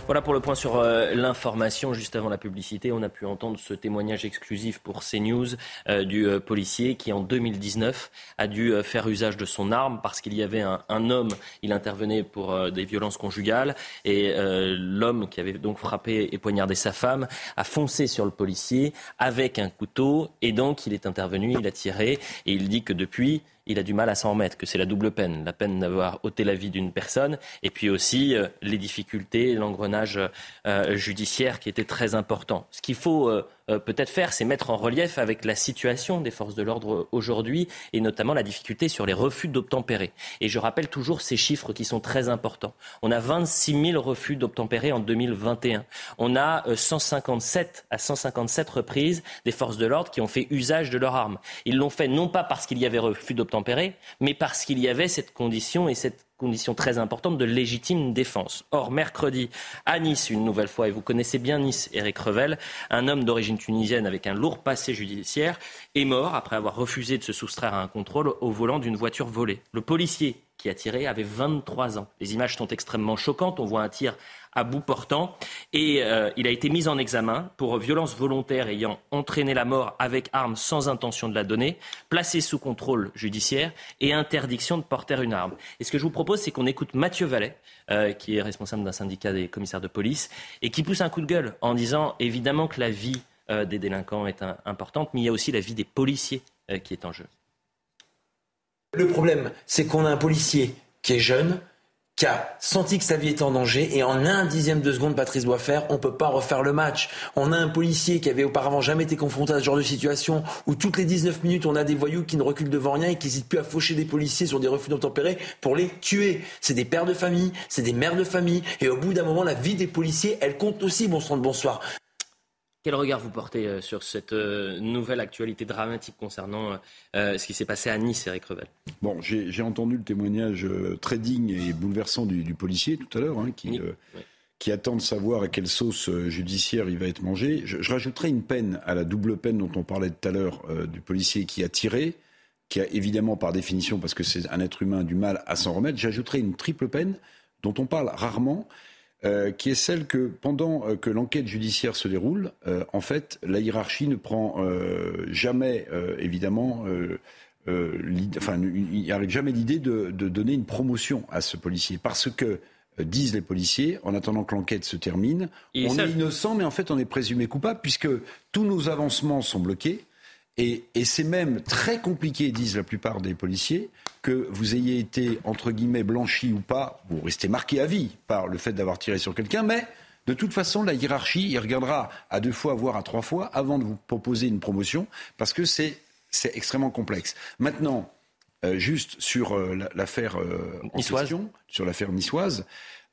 Voilà pour le point sur euh, l'information. Juste avant la publicité, on a pu entendre ce témoignage exclusif pour CNews euh, du euh, policier qui, en 2019, a dû faire usage de son arme parce qu'il y avait un, un, homme, il intervenait pour des violences conjugales et l'homme qui avait donc frappé et poignardé sa femme a foncé sur le policier avec un couteau et donc il est intervenu, il a tiré et il dit que depuis, il a du mal à s'en remettre, que c'est la double peine, la peine d'avoir ôté la vie d'une personne, et puis aussi euh, les difficultés, l'engrenage euh, judiciaire qui était très important. Ce qu'il faut euh, peut-être faire, c'est mettre en relief avec la situation des forces de l'ordre aujourd'hui et notamment la difficulté sur les refus d'obtempérer. Et je rappelle toujours ces chiffres qui sont très importants. On a 26 000 refus d'obtempérer en 2021. On a 157 euh, à 157 reprises des forces de l'ordre qui ont fait usage de leurs armes. Ils l'ont fait non pas parce qu'il y avait refus d'obtempérer, mais parce qu'il y avait cette condition et cette condition très importante de légitime défense. Or, mercredi, à Nice, une nouvelle fois, et vous connaissez bien Nice, Eric Revel, un homme d'origine tunisienne avec un lourd passé judiciaire est mort après avoir refusé de se soustraire à un contrôle au volant d'une voiture volée. Le policier qui a tiré avait 23 ans. Les images sont extrêmement choquantes. On voit un tir à bout portant. Et euh, il a été mis en examen pour violence volontaire ayant entraîné la mort avec arme sans intention de la donner, placé sous contrôle judiciaire et interdiction de porter une arme. Et ce que je vous propose, c'est qu'on écoute Mathieu Vallet, euh, qui est responsable d'un syndicat des commissaires de police, et qui pousse un coup de gueule en disant évidemment que la vie euh, des délinquants est importante, mais il y a aussi la vie des policiers qui est en jeu. Le problème, c'est qu'on a un policier qui est jeune, qui a senti que sa vie était en danger et en un dixième de seconde, Patrice doit faire, on peut pas refaire le match. On a un policier qui avait auparavant jamais été confronté à ce genre de situation où toutes les 19 minutes, on a des voyous qui ne reculent devant rien et qui n'hésitent plus à faucher des policiers sur des refus d'obtempérer pour les tuer. C'est des pères de famille, c'est des mères de famille et au bout d'un moment, la vie des policiers, elle compte aussi, bon sang de bonsoir. Quel regard vous portez euh, sur cette euh, nouvelle actualité dramatique concernant euh, ce qui s'est passé à Nice, Eric Revel? Bon, j'ai entendu le témoignage très digne et bouleversant du, policier tout à l'heure, hein, qui, qui, attend de savoir à quelle sauce judiciaire il va être mangé. Je, je, rajouterai une peine à la double peine dont on parlait tout à l'heure du policier qui a tiré, qui a évidemment par définition, parce que c'est un être humain, du mal à s'en remettre. J'ajouterai une triple peine dont on parle rarement euh, qui est celle que pendant euh, que l'enquête judiciaire se déroule, euh, en fait, la hiérarchie ne prend jamais, évidemment, enfin, il n'y arrive jamais l'idée de, donner une promotion à ce policier, parce que disent les policiers, en attendant que l'enquête se termine, on est innocent, mais en fait, on est présumé coupable, puisque tous nos avancements sont bloqués. Et, c'est même très compliqué, disent la plupart des policiers, que vous ayez été, entre guillemets, blanchi ou pas, vous restez marqué à vie par le fait d'avoir tiré sur quelqu'un, mais de toute façon, la hiérarchie, il regardera à deux fois, voire à trois fois, avant de vous proposer une promotion, parce que c'est extrêmement complexe. Maintenant, euh, juste sur euh, l'affaire euh, sur l'affaire niçoise,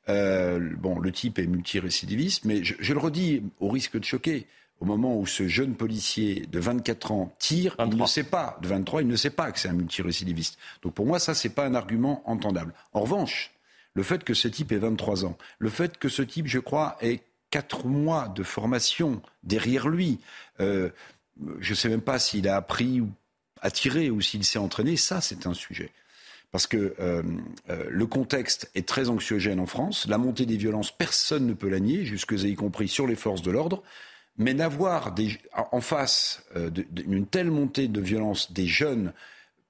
bon, le type est multirécidiviste, mais je le redis au risque de choquer au moment où ce jeune policier de 24 ans tire, il ne sait pas, de 23, il ne sait pas que c'est un multirécidiviste. Donc pour moi, ça, n'est pas un argument entendable. En revanche, le fait que ce type ait 23 ans, le fait que ce type, je crois, ait 4 mois de formation derrière lui, euh, je ne sais même pas s'il a appris ou a tiré ou s'il s'est entraîné, ça c'est un sujet. Parce que euh, euh, le contexte est très anxiogène en France. La montée des violences, personne ne peut la nier, jusque y compris sur les forces de l'ordre. Mais n'avoir en face euh, d'une telle montée de violence des jeunes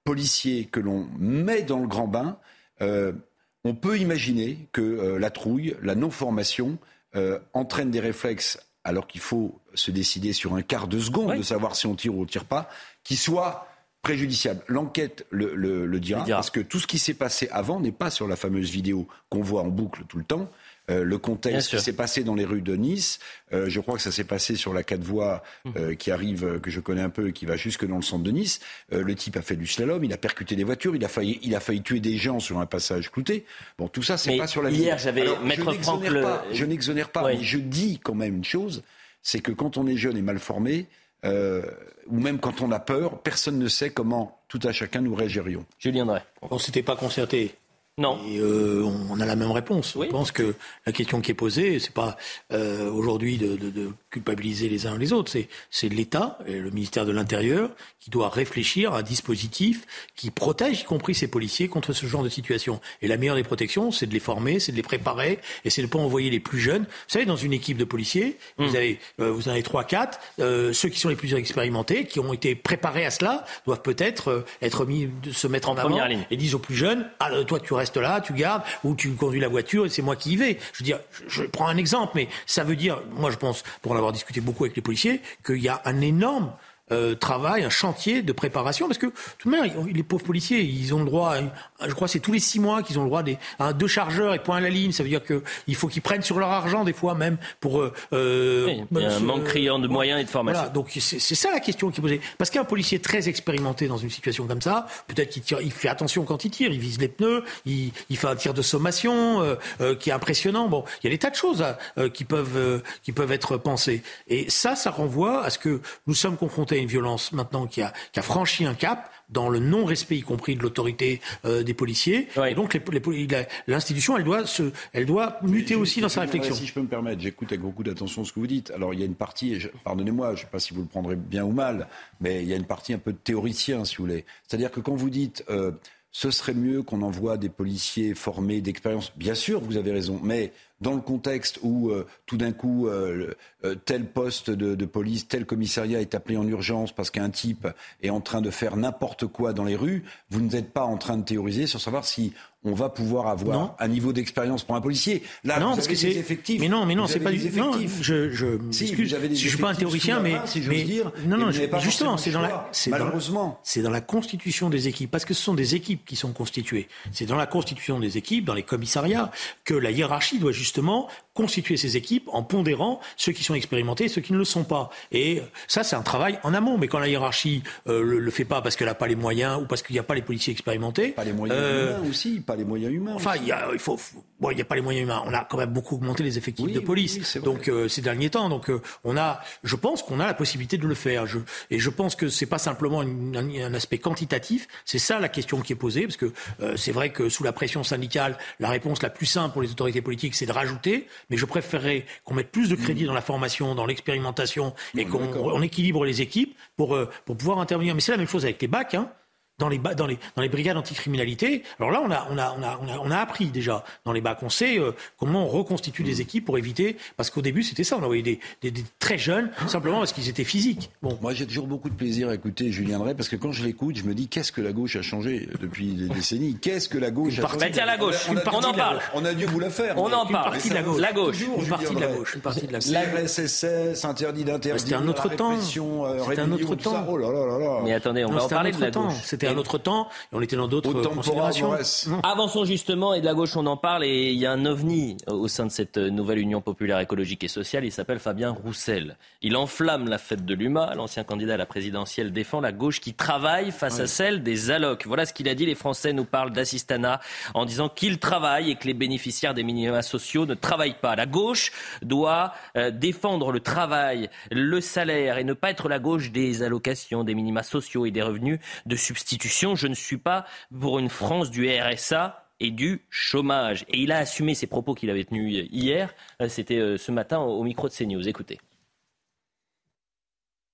policiers que l'on met dans le grand bain, on peut imaginer que la trouille, la non-formation entraîne des réflexes alors qu'il faut se décider sur un quart de seconde de savoir si on tire ou on tire pas, qui soient préjudiciable. L'enquête le, dira, parce que tout ce qui s'est passé avant n'est pas sur la fameuse vidéo qu'on voit en boucle tout le temps. Euh, le contexte qui s'est passé dans les rues de Nice, euh, je crois que ça s'est passé sur la quatre voies mhm. euh, qui arrive, que je connais un peu, et qui va jusque dans le centre de Nice. le type a fait du slalom, il a percuté des voitures, il a failli, il a failli tuer des gens sur un passage clouté. Bon, tout ça, c'est pas sur la Hier, j'avais Maître Franck. Je n'exonère pas, mais je dis quand même une chose, c'est que quand on est jeune et mal formé, euh, ou même quand on a peur, personne ne sait comment tout à chacun nous réagirions. Julien Drey. On s'était pas concerté. Non. Et euh, on a la même réponse. Je pense que la question qui est posée, c'est pas euh, aujourd'hui de, de, de, culpabiliser les uns les autres, c'est c'est l'État et le ministère de l'Intérieur qui doit réfléchir à un dispositif qui protège, y compris ces policiers, contre ce genre de situation. Et la meilleure des protections, c'est de les former, c'est de les préparer, et c'est de pas envoyer les plus jeunes. Vous savez, dans une équipe de policiers, vous hmm. avez euh, vous en avez trois, quatre. Euh, ceux qui sont les plus expérimentés, qui ont été préparés à cela, doivent peut-être euh, être mis, se mettre en avant et disent aux plus jeunes ah, toi tu restes là, tu gardes, ou tu conduis la voiture et c'est moi qui y vais. Je veux dire, je, prends un exemple, mais ça veut dire, moi je pense, pour en avoir discuté beaucoup avec les policiers, qu'il y a un énorme euh, travail, un chantier de préparation, parce que tout de même, les pauvres policiers, ils ont le droit, je crois, c'est tous les six mois qu'ils ont le droit des, à deux chargeurs et point à la ligne. Ça veut dire qu'il faut qu'ils prennent sur leur argent des fois même pour. Euh, euh il y a un manque criant de moyens et de formation. Voilà, donc c'est ça la question qui est posée. Parce qu'un policier très expérimenté dans une situation comme ça, peut-être qu'il tire, il fait attention quand il tire, il vise les pneus, il, il fait un tir de sommation euh, euh qui est impressionnant. Bon, il y a des tas de choses qui peuvent qui peuvent être pensées. Et ça, ça renvoie à ce que nous sommes confrontés une violence maintenant qui a, qui a franchi un cap dans le non-respect, y compris de l'autorité euh, des policiers. Et donc l'institution, elle doit se, elle doit muter aussi dans sa réflexion. Si je peux me permettre, j'écoute avec beaucoup d'attention ce que vous dites. Alors il y a une partie, pardonnez-moi, je ne sais pas si vous le prendrez bien ou mal, mais il y a une partie un peu de théoricien, si vous voulez. C'est-à-dire que quand vous dites euh, ce serait mieux qu'on envoie des policiers formés d'expérience, bien sûr, vous avez raison, mais dans le contexte où euh, tout d'un coup euh, euh, tel poste de, police, tel commissariat est appelé en urgence parce qu'un type est en train de faire n'importe quoi dans les rues, vous n'êtes pas en train de théoriser sur savoir si on va pouvoir avoir un niveau d'expérience pour un policier. Là, non, parce que c'est effectif. Mais non, mais non, c'est pas du. Non, je, je si, excuse, je suis pas un théoricien, mais, si mais dire, non, non, justement, c'est dans la, malheureusement, c'est dans la constitution des équipes, parce que ce sont des équipes qui sont constituées. C'est dans la constitution des équipes, dans les commissariats, que la hiérarchie doit justement justement constituer ces équipes en pondérant ceux qui sont expérimentés et ceux qui ne le sont pas. Et ça, c'est un travail en amont. Mais quand la hiérarchie euh, le, le fait pas parce qu'elle n'a pas les moyens ou parce qu'il n'y a pas les policiers expérimentés, pas les moyens euh, humains aussi, pas les moyens humains. Enfin, il, y a, il faut, bon, il n'y a pas les moyens humains. On a quand même beaucoup augmenté les effectifs de police. donc euh, ces derniers temps, donc euh, on a, je pense qu'on a la possibilité de le faire. Je, et je pense que c'est pas simplement un, un, aspect quantitatif. C'est ça la question qui est posée, parce que c'est vrai que sous la pression syndicale, la réponse la plus simple pour les autorités politiques, c'est de rajouter mais je préférerais qu'on mette plus de crédit dans la formation, dans l'expérimentation, et qu'on équilibre les équipes pour, euh, pour pouvoir intervenir. Mais c'est la même chose avec les bacs. Hein dans les, dans les, dans les brigades anticriminalité. Alors là, on a, on, a, on, a, on, a, on a appris déjà dans les bacs. On sait euh, comment on reconstitue des équipes pour éviter. Parce qu'au début, c'était ça. On envoyait des, des, des, très jeunes, simplement parce qu'ils étaient physiques. Bon. Moi, j'ai toujours beaucoup de plaisir à écouter Julien Drey, parce que quand je l'écoute, je me dis qu'est-ce que la gauche a changé depuis des décennies? Qu'est-ce que la gauche a changé à la gauche, on, on en parle. On a dû vous la faire. On en parle. Partie de la gauche. La gauche. Une partie de la gauche. Une partie de la gauche. interdit d'interdire. C'était un autre temps. C'était un autre temps. Mais attendez, on va en parler de la gauche. C'était un autre temps on était dans d'autres considérations. Avançons justement, et de la gauche on en parle, et il y a un ovni au sein de cette nouvelle Union populaire écologique et sociale, il s'appelle Fabien Roussel. Il enflamme la fête de l'UMA, l'ancien candidat à la présidentielle défend la gauche qui travaille face à celle des allocs. Voilà ce qu'il a dit, les Français nous parlent d'assistanat en disant qu'ils travaillent et que les bénéficiaires des minima sociaux ne travaillent pas. La gauche doit euh, défendre le travail, le salaire et ne pas être la gauche des allocations, des minima sociaux et des revenus de substitution. Je ne suis pas pour une France du RSA et du chômage. Et il a assumé ses propos qu'il avait tenus hier. Euh, c'était euh, ce matin au micro de CNews. Écoutez.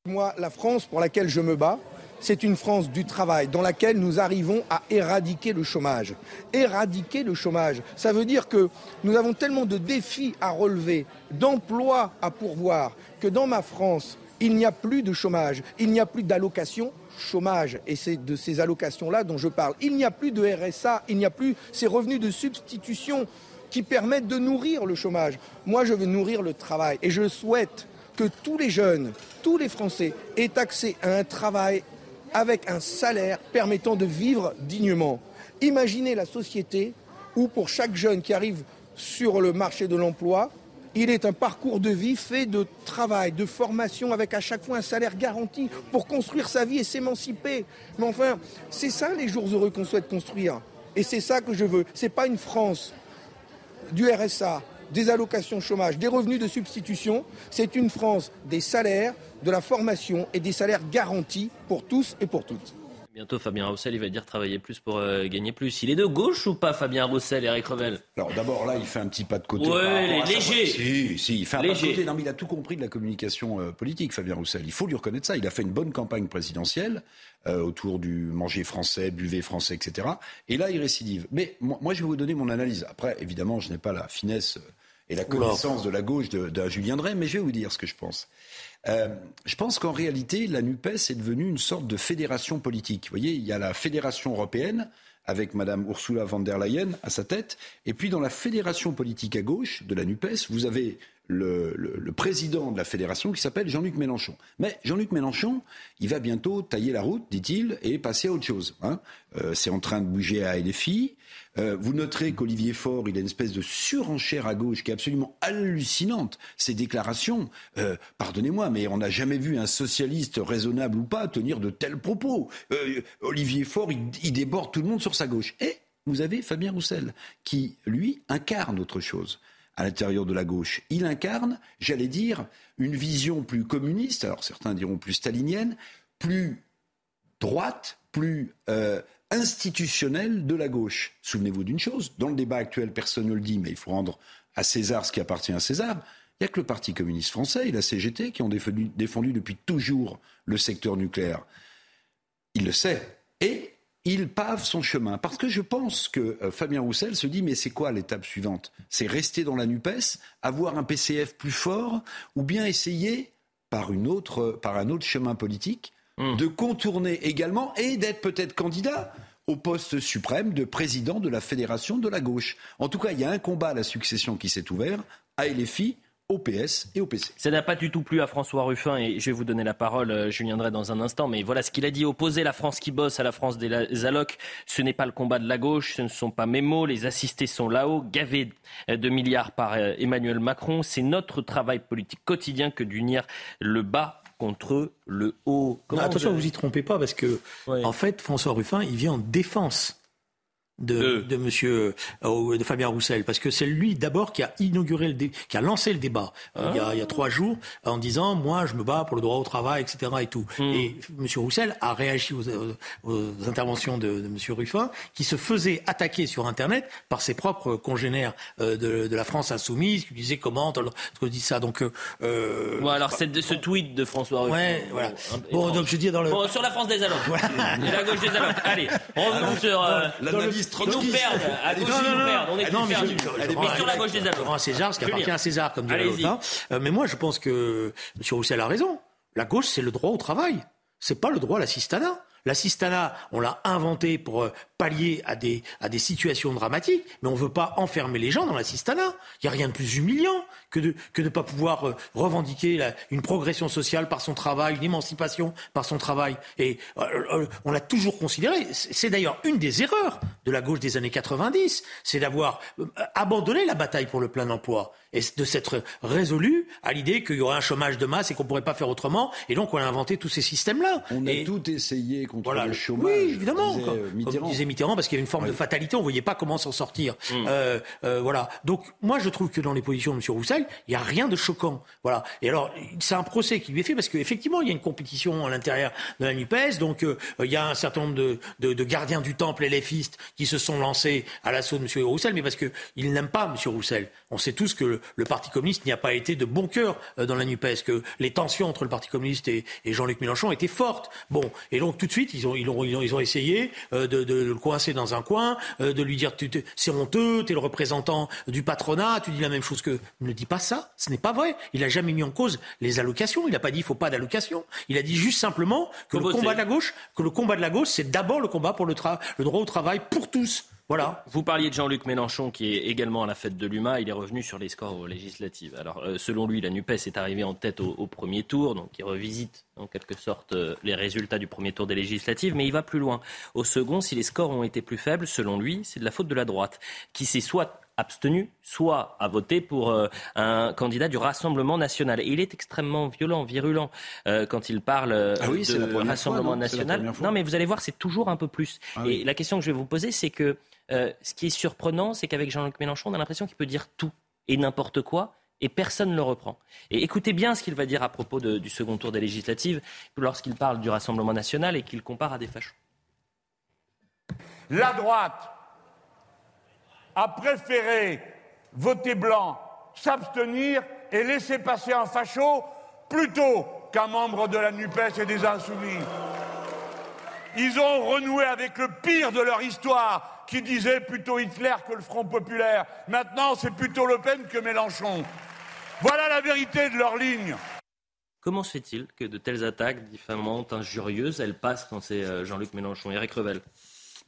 Moi, la France pour laquelle je me bats, c'est une France du travail dans laquelle nous arrivons à éradiquer le chômage. Éradiquer le chômage, ça veut dire que nous avons tellement de défis à relever, d'emplois à pourvoir, que dans ma France, il n'y a plus de chômage, il n'y a plus d'allocation chômage. Et de ces allocations-là dont je parle. Il n'y a plus de RSA, il n'y a plus ces revenus de substitution qui permettent de nourrir le chômage. Moi, je veux nourrir le travail et je souhaite que tous les jeunes, tous les Français aient accès à un travail avec un salaire permettant de vivre dignement. Imaginez la société où pour chaque jeune qui arrive sur le marché de l'emploi, il est un parcours de vie fait de travail, de formation, avec à chaque fois un salaire garanti pour construire sa vie et s'émanciper. Mais enfin, c'est ça les jours heureux qu'on souhaite construire. Et c'est ça que je veux. Ce n'est pas une France du RSA, des allocations chômage, des revenus de substitution. C'est une France des salaires, de la formation et des salaires garantis pour tous et pour toutes. Bientôt, Fabien Roussel, il va dire travailler plus pour euh, gagner plus. Il est de gauche ou pas, Fabien Roussel, Eric Revel? Alors d'abord, là, il fait un petit pas de côté. Ouais, léger. Si, si, il fait un pas de côté. Non, mais il a tout compris de la communication euh, politique, Fabien Roussel. Il faut lui reconnaître ça. Il a fait une bonne campagne présidentielle euh, autour du manger français, buvez français, etc. Et là, il récidive. Mais moi, je vais vous donner mon analyse. Après, évidemment, je n'ai pas la finesse et la connaissance de la gauche d'un Julien Drey, mais je vais vous dire ce que je pense. Euh, je pense qu'en réalité, la NUPES est devenue une sorte de fédération politique. Vous voyez, il y a la fédération européenne avec Mme Ursula von der Leyen à sa tête, et puis dans la fédération politique à gauche de la NUPES, vous avez le, président de la fédération qui s'appelle Jean-Luc Mélenchon. Mais Jean-Luc Mélenchon, il va bientôt tailler la route, dit-il, et passer à autre chose. Hein. Euh, c'est en train de bouger à LFI. Euh, vous noterez qu'Olivier Faure, il a une espèce de surenchère à gauche qui est absolument hallucinante. Ses déclarations, euh, pardonnez-moi, mais on n'a jamais vu un socialiste raisonnable ou pas tenir de tels propos. Euh, Olivier Faure, il, déborde tout le monde sur sa gauche. Et vous avez Fabien Roussel, qui, lui, incarne autre chose à l'intérieur de la gauche. Il incarne, j'allais dire, une vision plus communiste, alors certains diront plus stalinienne, plus droite, plus institutionnelle de la gauche. Souvenez-vous d'une chose, dans le débat actuel, personne ne le dit, mais il faut rendre à César ce qui appartient à César. Il n'y a que le Parti communiste français et la CGT qui ont défendu, défendu depuis toujours le secteur nucléaire. Il le sait. Et il pave son chemin. Parce que je pense que euh, Fabien Roussel se dit mais c'est quoi l'étape suivante? C'est rester dans la NUPES, avoir un PCF plus fort, ou bien essayer par, une autre, par un autre chemin politique Hum. de contourner également et d'être peut-être candidat au poste suprême de président de la Fédération de la gauche. En tout cas, il y a un combat à la succession qui s'est ouvert à LFI, au PS et au PC. Ça n'a pas du tout plu à François Ruffin et je vais vous donner la parole, euh, je viendrai dans un instant, mais voilà ce qu'il a dit, opposer la France qui bosse à la France des allocs, ce n'est pas le combat de la gauche, ce ne sont pas mes mots, les assistés sont là-haut, gavés de milliards par euh, Emmanuel Macron, c'est notre travail politique quotidien que d'unir le bas contre le haut. attention, vous y trompez pas, parce que, en fait, François Ruffin, il vient en défense de, de. monsieur euh, de Fabien Roussel. Parce que c'est lui d'abord qui a inauguré le qui a lancé le débat euh, il, y a, il, y a, trois jours en disant moi je me bats pour le droit au travail etc et tout. Hmm. et monsieur Roussel a réagi aux, aux interventions de, de, monsieur Ruffin qui se faisait attaquer sur internet par ses propres congénères euh, de, de, la France insoumise qui disaient comment on dit ça. Donc euh, bon, alors c'est ce tweet de François Ruffin. Ouais, voilà. Bon donc je dis dans le bon, sur la France des allocs voilà. et la gauche des allocs allez revenons sur l'analyse nous perdent. À gauche, ils nous perdent. On est tous perdus. Mais sur la gauche des allocs. à César, ce qui appartient à César, comme dirait l'autre. Hein. Euh, mais moi, je pense que M. Roussel a raison. La gauche, c'est le droit au travail. C'est pas le droit à l'assistanat. L'assistanat, on l'a inventé pour euh, pallier à des, à des situations dramatiques, mais on ne veut pas enfermer les gens dans l'assistanat. Il n'y a rien de plus humiliant que de que de pas pouvoir euh, revendiquer une progression sociale par son travail, une émancipation par son travail. Et euh, on l'a toujours considéré. C'est d'ailleurs une des erreurs de la gauche des années 90, c'est d'avoir abandonné la bataille pour le plein emploi et de s'être résolu à l'idée qu'il y aurait un chômage de masse et qu'on ne pourrait pas faire autrement. Et donc on a inventé tous ces systèmes-là. On a tout essayé contre le chômage. Oui, évidemment. Disait Comme disait Mitterrand, parce qu'il y avait une forme de fatalité, on ne voyait pas comment s'en sortir. Mm. Euh, euh, voilà. Donc, moi, je trouve que dans les positions de M. Roussel, il n'y a rien de choquant. Voilà. Et alors, c'est un procès qui lui est fait parce qu'effectivement, il y a une compétition à l'intérieur de la NUPES. Donc, euh, il y a un certain nombre de, de, de gardiens du temple LFistes qui se sont lancés à l'assaut de M. Roussel, mais parce qu'ils n'aiment pas M. Roussel. On sait tous que le, le Parti communiste n'y a pas été de bon cœur dans la NUPES, que les tensions entre le Parti communiste et, et Jean-Luc Mélenchon étaient fortes. Bon, et donc tout de suite, ils ont, ils ont, ils ont essayé euh, de, de, le coincer dans un coin, euh, de lui dire c'est honteux, tu es le représentant du patronat, tu dis la même chose que. Ne dis pas ça, ce n'est pas vrai. Il n'a jamais mis en cause les allocations. Il n'a pas dit il faut pas d'allocations. Il a dit juste simplement que le combat de la gauche, que le combat de la gauche, c'est d'abord le combat pour le, le droit au travail pour tous. Voilà. Vous parliez de Jean-Luc Mélenchon qui est également à la fête de l'UMA. Il est revenu sur les scores législatives. Alors, euh, selon lui, la NUPES est arrivée en tête au, premier tour, donc il revisite en quelque sorte euh, les résultats du premier tour des législatives, mais il va plus loin. Au second, si les scores ont été plus faibles, selon lui, c'est de la faute de la droite, qui s'est soit abstenu, soit à voter pour euh, un candidat du Rassemblement national. Et il est extrêmement violent, virulent quand il parle ah oui, de Rassemblement national. Non, mais vous allez voir, c'est toujours un peu plus. Ah et la question que je vais vous poser, c'est que euh, ce qui est surprenant, c'est qu'avec Jean-Luc Mélenchon, on a l'impression qu'il peut dire tout et n'importe quoi, et personne ne le reprend. Et écoutez bien ce qu'il va dire à propos du second tour des législatives, lorsqu'il parle du Rassemblement national et qu'il compare à des fachos. La droite a préféré voter blanc, s'abstenir et laisser passer un facho plutôt qu'un membre de la NUPES et des Insoumis. Ils ont renoué avec le pire de leur histoire, qui disait plutôt Hitler que le Front populaire. Maintenant, c'est plutôt Le Pen que Mélenchon. Voilà la vérité de leur ligne. Comment se fait-il que de telles attaques diffamantes, injurieuses, elles passent quand c'est euh, Jean-Luc Mélenchon? Eric Revel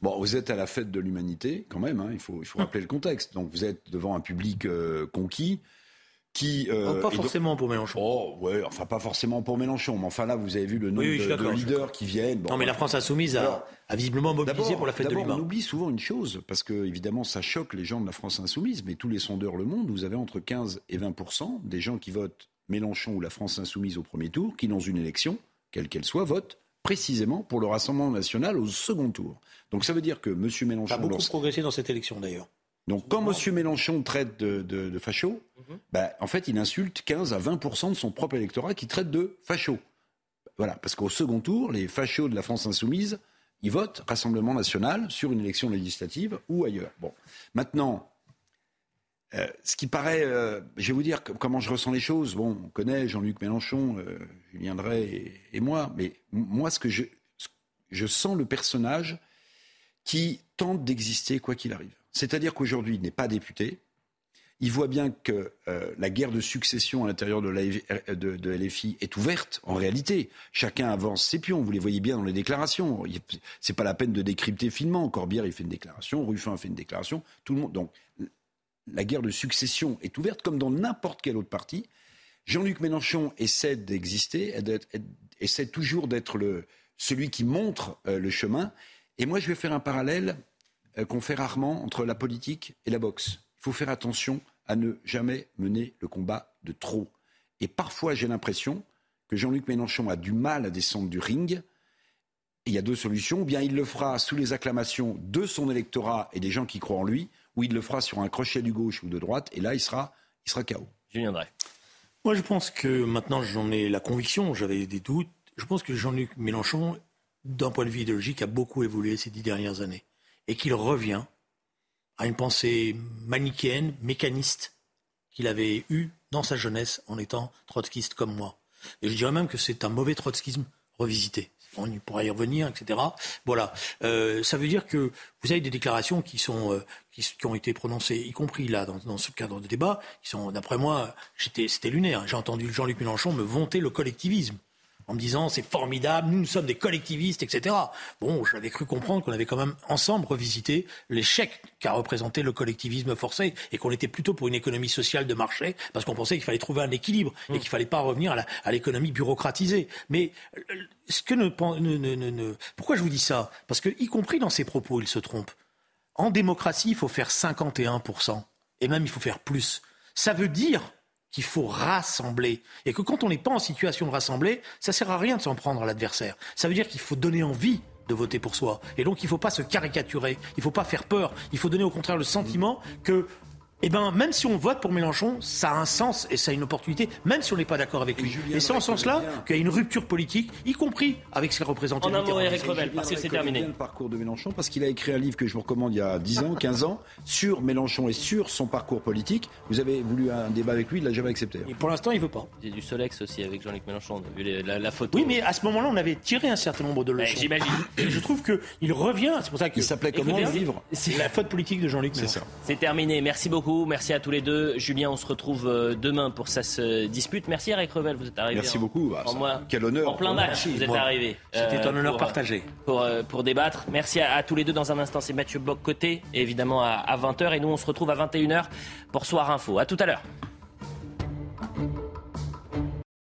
Bon, vous êtes à la fête de l'humanité, quand même, hein, il, faut, il faut rappeler le contexte. Donc vous êtes devant un public euh, conquis, qui euh, oh, pas forcément pour Mélenchon. Oh ouais, enfin pas forcément pour Mélenchon, mais enfin là vous avez vu le nombre de, leaders qui viennent. non mais la France insoumise a, a visiblement mobilisé pour la fête de l'humain. On oublie souvent une chose parce que évidemment ça choque les gens de la France insoumise, mais tous les sondeurs le monde, vous avez entre 15 et 20% des gens qui votent Mélenchon ou la France insoumise au premier tour, qui dans une élection, quelle qu'elle soit, votent précisément pour le Rassemblement national au second tour. Donc ça veut dire que M. Mélenchon... Ça a beaucoup progressé dans cette élection d'ailleurs. Donc quand M. Mélenchon traite de, de, facho, mhm. ben, en fait, il insulte 15 à 20% de son propre électorat qui traite de facho. Voilà, parce qu'au second tour, les fachos de la France insoumise, ils votent Rassemblement national sur une élection législative ou ailleurs. Bon, maintenant, euh, ce qui paraît, euh, je vais vous dire comment je ressens les choses. Bon, on connaît Jean-Luc Mélenchon, euh, Julien Drey et, moi, mais moi, ce que je, je sens le personnage qui tente d'exister quoi qu'il arrive. C'est-à-dire qu'aujourd'hui, il n'est pas député. Il voit bien que euh, la guerre de succession à l'intérieur de, de, LFI est ouverte, en réalité. Chacun avance ses pions, vous les voyez bien dans les déclarations. C'est pas la peine de décrypter finement. Corbière, il fait une déclaration, Ruffin fait une déclaration, tout le monde. Donc, la guerre de succession est ouverte, comme dans n'importe quel autre parti. Jean-Luc Mélenchon essaie d'exister, essaie toujours d'être celui qui montre euh, le chemin. Et moi, je vais faire un parallèle euh, qu'on fait rarement entre la politique et la boxe. Il faut faire attention à ne jamais mener le combat de trop. Et parfois, j'ai l'impression que Jean-Luc Mélenchon a du mal à descendre du ring. il y a deux solutions. Ou bien il le fera sous les acclamations de son électorat et des gens qui croient en lui, ou il le fera sur un crochet du gauche ou de droite, et là, il sera, il sera KO. Julien Drey. Moi, je pense que maintenant, j'en ai la conviction, j'avais des doutes. Je pense que Jean-Luc Mélenchon, d'un point de vue idéologique, a beaucoup évolué ces dix dernières années et qu'il revient à une pensée manichéenne, mécaniste qu'il avait eue dans sa jeunesse en étant trotskiste comme moi. Et je dirais même que c'est un mauvais trotskisme revisité. On y pourra y revenir, etc. Voilà. Euh, ça veut dire que vous avez des déclarations qui sont euh, qui, ont été prononcées, y compris là dans, dans ce cadre de débat, qui sont, d'après moi, c'était lunaire. J'ai entendu Jean-Luc Mélenchon me vanter le collectivisme en me disant c'est formidable, nous, nous sommes des collectivistes, etc. Bon, j'avais cru comprendre qu'on avait quand même ensemble revisité l'échec qu'a représenté le collectivisme forcé et qu'on était plutôt pour une économie sociale de marché parce qu'on pensait qu'il fallait trouver un équilibre et qu'il fallait pas revenir à l'économie bureaucratisée. Mais ce que ne, ne, pourquoi je vous dis ça? Parce que y compris dans ses propos, il se trompe. En démocratie, il faut faire 51%. Et même, il faut faire plus. Ça veut dire qu'il faut rassembler. Et que quand on n'est pas en situation de rassembler, ça sert à rien de s'en prendre à l'adversaire. Ça veut dire qu'il faut donner envie de voter pour soi. Et donc il ne faut pas se caricaturer, il ne faut pas faire peur, il faut donner au contraire le sentiment que eh ben, même si on vote pour Mélenchon, ça a un sens et ça a une opportunité, même si on n'est pas d'accord avec lui. Et, c'est en ce sens-là qu'il y a une rupture politique, y compris avec ses représentants. En un mot, Eric Revel, parce que c'est terminé. le parcours de Mélenchon, parce qu'il a écrit un livre que je vous recommande il y a 10 ans, 15 ans, sur Mélenchon et sur son parcours politique. Vous avez voulu un débat avec lui, il l'a jamais accepté. Et pour l'instant, il veut pas. Il y a du Solex aussi avec Jean-Luc Mélenchon, on a vu la, photo. Oui, mais à ce moment-là, on avait tiré un certain nombre de leçons. J'imagine. je trouve qu'il revient, c'est pour ça qu'il s'appelait comment le livre? C'est la faute politique de Jean-Luc Mélenchon. C'est terminé. Merci beaucoup. Merci à tous les deux. Julien, on se retrouve euh, demain pour ça se dispute. Merci Eric Revel, vous êtes arrivé. Merci beaucoup. En, moi, quel honneur. En plein match, vous êtes arrivé. C'était un euh, honneur partagé. Pour, euh, pour, débattre. Merci à, tous les deux. Dans un instant, c'est Mathieu Bloch côté, évidemment à, à 20h. Et nous, on se retrouve à 21h pour Soir Info. À tout à l'heure.